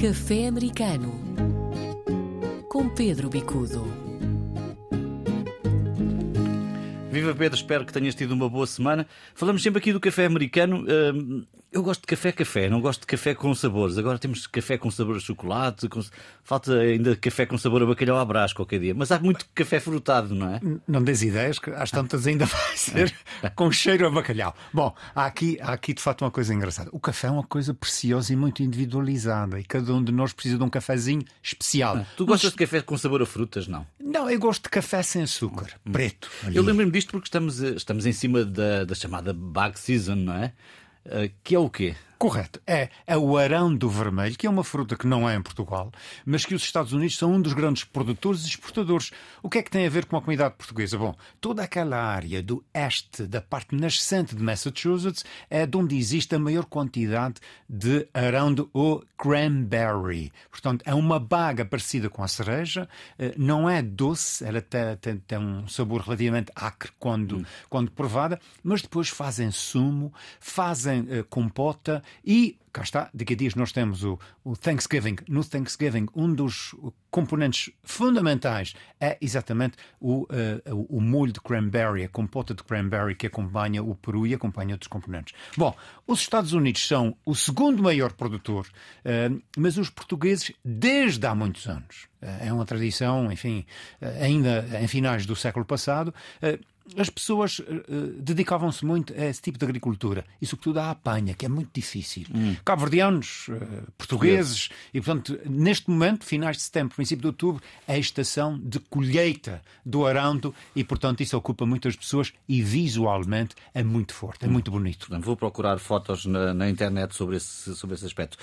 Café Americano com Pedro Bicudo. Viva Pedro, espero que tenhas tido uma boa semana. Falamos sempre aqui do café americano. Hum, eu gosto de café-café, não gosto de café com sabores. Agora temos café com sabor a chocolate, com... falta ainda café com sabor a bacalhau à brás qualquer dia. Mas há muito café frutado, não é? Não des ideias, que às tantas ainda vai ser com cheiro a bacalhau. Bom, há aqui, há aqui de facto uma coisa engraçada. O café é uma coisa preciosa e muito individualizada e cada um de nós precisa de um cafezinho especial. Ah, tu gostas Mas... de café com sabor a frutas, não? Não, eu gosto de café sem açúcar, hum. preto. Eu lembro-me disto porque estamos, estamos em cima da, da chamada bag season, não é? Uh, que é o quê? Correto. É, é o arão do vermelho, que é uma fruta que não é em Portugal, mas que os Estados Unidos são um dos grandes produtores e exportadores. O que é que tem a ver com a comunidade portuguesa? Bom, toda aquela área do este, da parte nascente de Massachusetts, é de onde existe a maior quantidade de arão do ou cranberry. Portanto, é uma baga parecida com a cereja, eh, não é doce, ela tem, tem, tem um sabor relativamente acre quando, hum. quando provada, mas depois fazem sumo, fazem uh, compota e cá está, daqui a dias nós temos o, o, Thanksgiving. No Thanksgiving, um dos componentes fundamentais é exatamente o, uh, o molho de cranberry, a compota de cranberry que acompanha o peru e acompanha outros componentes. Bom, os Estados Unidos são o segundo maior produtor, uh, mas os portugueses, desde há muitos anos, uh, é uma tradição, enfim, ainda em finais do século passado, as pessoas uh, dedicavam-se muito a esse tipo de agricultura e, sobretudo, à apanha, que é muito difícil. Hum. Cabo-verdianos, uh, portugueses, e, portanto, neste momento, finais de setembro, princípio de outubro, é a estação de colheita do arando e, portanto, isso ocupa muitas pessoas e visualmente é muito forte, é hum. muito bonito. Vou procurar fotos na, na, internet sobre esse, sobre esse aspecto.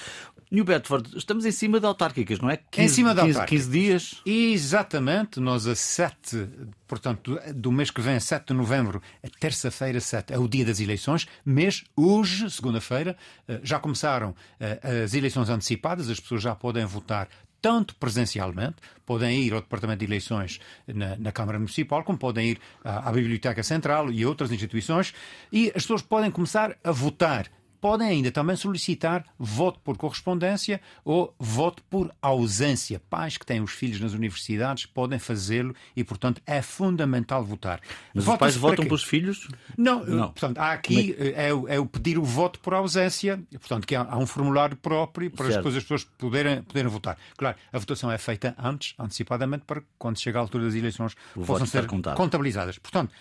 New Bedford, estamos em cima de autárquicas, não é? 15, em cima de autárquicas. 15, 15 dias. Exatamente, nós a 7, portanto, do mês que vem, a 7 de novembro, terça-feira 7, é o dia das eleições, mas hoje, segunda-feira, eh, já começaram eh, as eleições antecipadas, as pessoas já podem votar tanto presencialmente, podem ir ao Departamento de Eleições na, na Câmara Municipal, como podem ir à, à Biblioteca Central e outras instituições, e as pessoas podem começar a votar podem ainda também solicitar voto por correspondência ou voto por ausência. Pais que têm os filhos nas universidades podem fazê-lo e, portanto, é fundamental votar. Mas os pais votam pelos filhos? Não, não. portanto, há aqui é... É, é... o pedir o voto por ausência, portanto, que há, há um formulário próprio para certo. as pessoas poderem, poderem votar. Claro, a votação é feita antes, antecipadamente, para quando chega a altura das eleições, o possam ser contabilizadas. Portanto,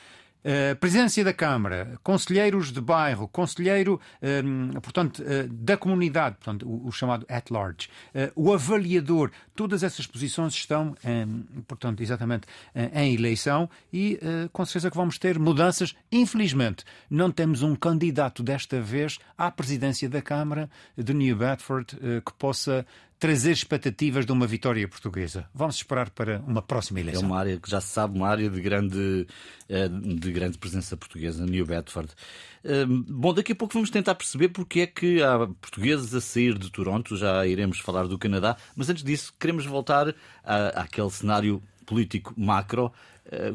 Uh, presidência da Câmara, conselheiros de bairro, conselheiro, uh, portanto, uh, da comunidade, portanto, o, o chamado at large, o avaliador, todas essas posições estão, portanto, exatamente em eleição e com certeza que vamos ter mudanças. Infelizmente, não temos um candidato desta vez à presidência da Câmara de New Bedford que possa trazer expectativas de uma vitória portuguesa. Vamos esperar para uma próxima eleição. É uma área que já se sabe, uma área de grande, eh, de grande presença portuguesa, New Bedford. Eh, bom, daqui a pouco vamos tentar perceber porque é que há portugueses a sair de Toronto, já iremos falar do Canadá, mas antes disso queremos voltar à, àquele cenário político macro. Eh,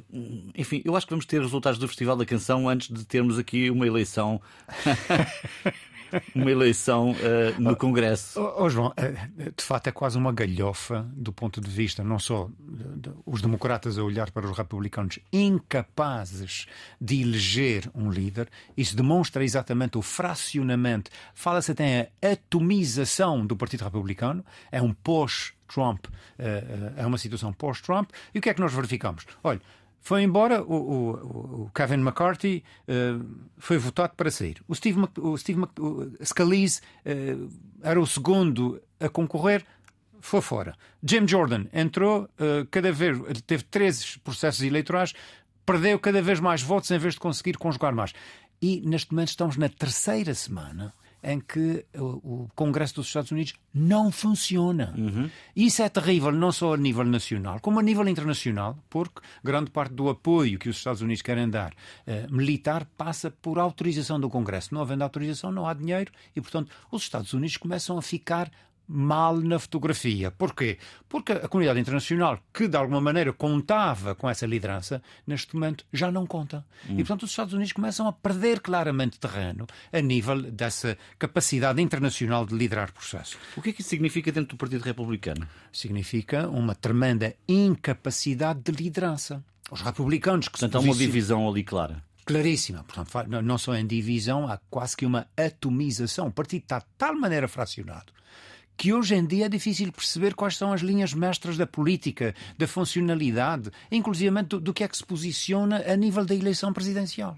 enfim, eu acho que vamos ter resultados do Festival da Canção antes de termos aqui uma eleição uma eleição uh, no Congresso. Oh, oh, João, eh, de facto é quase uma galhofa do ponto de vista, não só de, de, os democratas a olhar para os republicanos incapazes de eleger um líder, isso demonstra exatamente o fracionamento. Fala-se até a atomização do Partido Republicano, é um pós-Trump, eh, é uma situação pós-Trump. E o que é que nós verificamos? Olha, foi embora, o, o, o Kevin McCarthy uh, foi votado para sair. O Steve, o Steve o Scalise uh, era o segundo a concorrer, foi fora. Jim Jordan entrou, uh, cada vez teve 13 processos eleitorais, perdeu cada vez mais votos em vez de conseguir conjugar mais. E neste momento estamos na terceira semana em que o, Congresso dos Estados Unidos não funciona. Uhum. Isso é terrível, não só a nível nacional, como a nível internacional, porque grande parte do apoio que os Estados Unidos querem dar eh, militar passa por autorização do Congresso. Não havendo autorização, não há dinheiro e, portanto, os Estados Unidos começam a ficar mal na fotografia. Porquê? Porque a comunidade internacional, que de alguma maneira contava com essa liderança, neste momento já não conta. Hum. E, portanto, os Estados Unidos começam a perder claramente terreno a nível dessa capacidade internacional de liderar processos. O que é que isso significa dentro do Partido Republicano? Significa uma tremenda incapacidade de liderança. Os republicanos que Portanto, há uma divisão ali clara. Claríssima. Portanto, não só em divisão, há quase que uma atomização. O partido está de tal maneira fracionado que hoje em dia é difícil perceber quais são as linhas mestras da política, da funcionalidade, inclusive do, do que é que se posiciona a nível da eleição presidencial.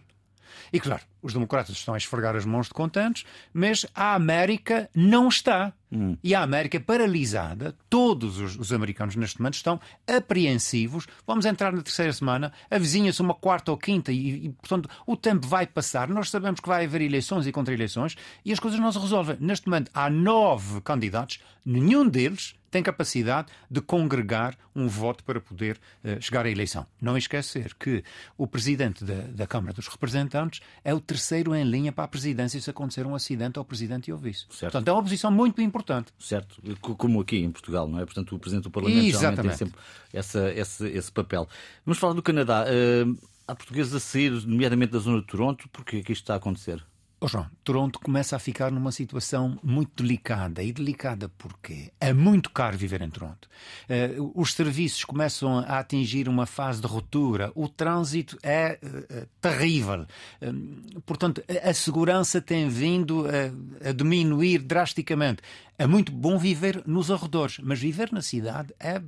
E claro, os democratas estão a esfregar as mãos de contentes, mas a América não está. Hum. E a América paralisada, todos os, os, americanos neste momento estão apreensivos. Vamos entrar na terceira semana, avizinha-se uma quarta ou quinta, e, e, portanto o tempo vai passar. Nós sabemos que vai haver eleições e contra-eleições e as coisas não se resolvem. Neste momento há nove candidatos, nenhum deles tem capacidade de congregar um voto para poder uh, chegar à eleição. Não esquecer que o presidente da, da, Câmara dos Representantes é o terceiro em linha para a presidência se acontecer um acidente ao presidente e ao vice. Certo. Portanto, é uma posição muito importante. Certo, como aqui em Portugal, não é? Portanto, o presidente do Parlamento Exatamente. tem sempre essa, esse, esse papel. Vamos falar do Canadá. Uh, há portugueses a sair, nomeadamente da zona de Toronto, porque é que isto está a acontecer? Oh João, Toronto começa a ficar numa situação muito delicada. E delicada porque é muito caro viver em Toronto. Uh, os serviços começam a atingir uma fase de ruptura. O trânsito é uh, terrível. Uh, portanto, a segurança tem vindo a, a diminuir drasticamente. É muito bom viver nos arredores, mas viver na cidade é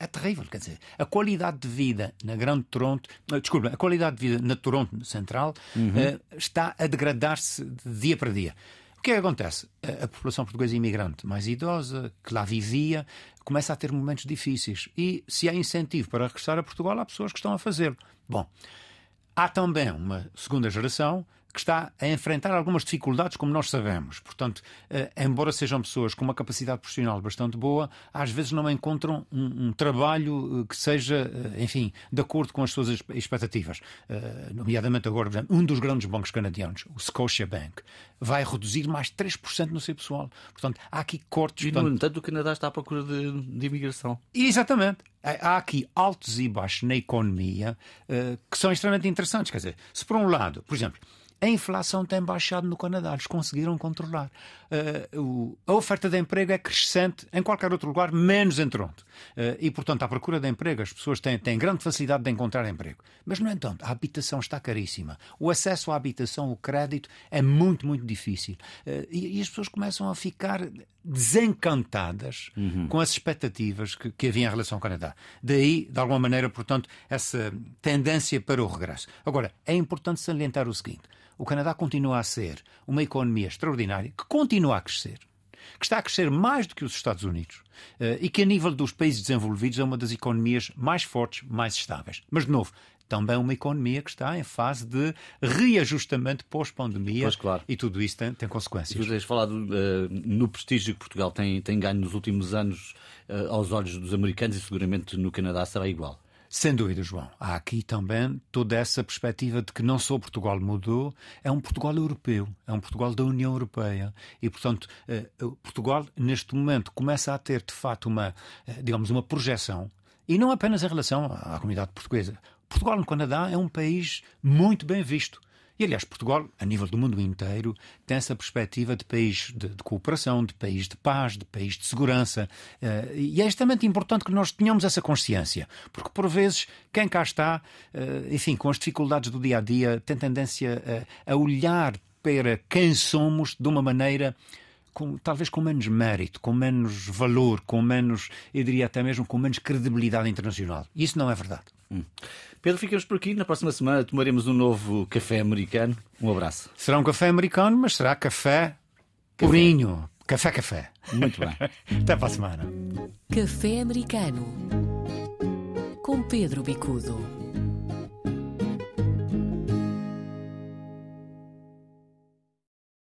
é terrível, quer dizer, a qualidade de vida na Grande Toronto, eh, desculpa, a qualidade de vida na Toronto Central uhum. uh, está a degradar-se de dia para dia. O que é que acontece? A, a, população portuguesa imigrante mais idosa, que lá vivia, começa a ter momentos difíceis. E se há incentivo para regressar a Portugal, há pessoas que estão a fazê-lo. Bom, há também uma segunda geração que está a enfrentar algumas dificuldades, como nós sabemos. Portanto, eh, embora sejam pessoas com uma capacidade profissional bastante boa, às vezes não encontram um, um trabalho eh, que seja, eh, enfim, de acordo com as suas expectativas. nomeadamente agora, exemplo, um dos grandes bancos canadianos, o Scotiabank, vai reduzir mais 3% no seu pessoal. Portanto, há aqui cortes. E, no entanto, o Canadá está à procura de, de imigração. Exatamente. Há aqui altos e baixos na economia uh, que são extremamente interessantes. Quer dizer, se por um lado, por exemplo, a inflação tem baixado no Canadá, eles conseguiram controlar. Uh, o, a oferta de emprego é crescente em qualquer outro lugar, menos em Toronto. Uh, e, portanto, à procura de emprego, as pessoas têm, têm grande facilidade de encontrar emprego. Mas, no entanto, a habitação está caríssima. O acesso à habitação, o crédito, é muito, muito difícil. Uh, e, e, as pessoas começam a ficar desencantadas uhum. com as expectativas que, que havia em relação ao Canadá. Daí, de alguma maneira, portanto, essa tendência para o regresso. Agora, é importante salientar o seguinte o Canadá continua a ser uma economia extraordinária, que continua a crescer, que está a crescer mais do que os Estados Unidos eh, e que, a nível dos países desenvolvidos, é uma das economias mais fortes, mais estáveis. Mas, de novo, também uma economia que está em fase de reajustamento pós-pandemia claro. e tudo isso tem, tem consequências. Tu tens falado uh, no prestígio que Portugal tem, tem ganho nos últimos anos uh, aos olhos dos americanos e seguramente no Canadá será igual. Sem dúvida, João. Há aqui também toda essa perspectiva de que não só Portugal mudou, é um Portugal europeu, é um Portugal da União Europeia. E, portanto, eh, Portugal, neste momento, começa a ter, de facto, uma, eh, digamos, uma projeção, e não apenas em relação à comunidade portuguesa. Portugal no Canadá é um país muito bem visto. E, aliás, Portugal, a nível do mundo inteiro, tem essa perspectiva de país de, de cooperação, de país de paz, de país de segurança. Uh, e é extremamente importante que nós tenhamos essa consciência, porque, por vezes, quem cá está, uh, enfim, com as dificuldades do dia a dia, tem tendência a, a olhar para quem somos de uma maneira. Com, talvez com menos mérito, com menos valor, com menos, eu diria até mesmo com menos credibilidade internacional. Isso não é verdade. Hum. Pedro, ficamos por aqui. Na próxima semana tomaremos um novo café americano. Um abraço. Será um café americano, mas será café, café. purinho. Café, café. Muito bem. Até para a semana. Café americano com Pedro Bicudo.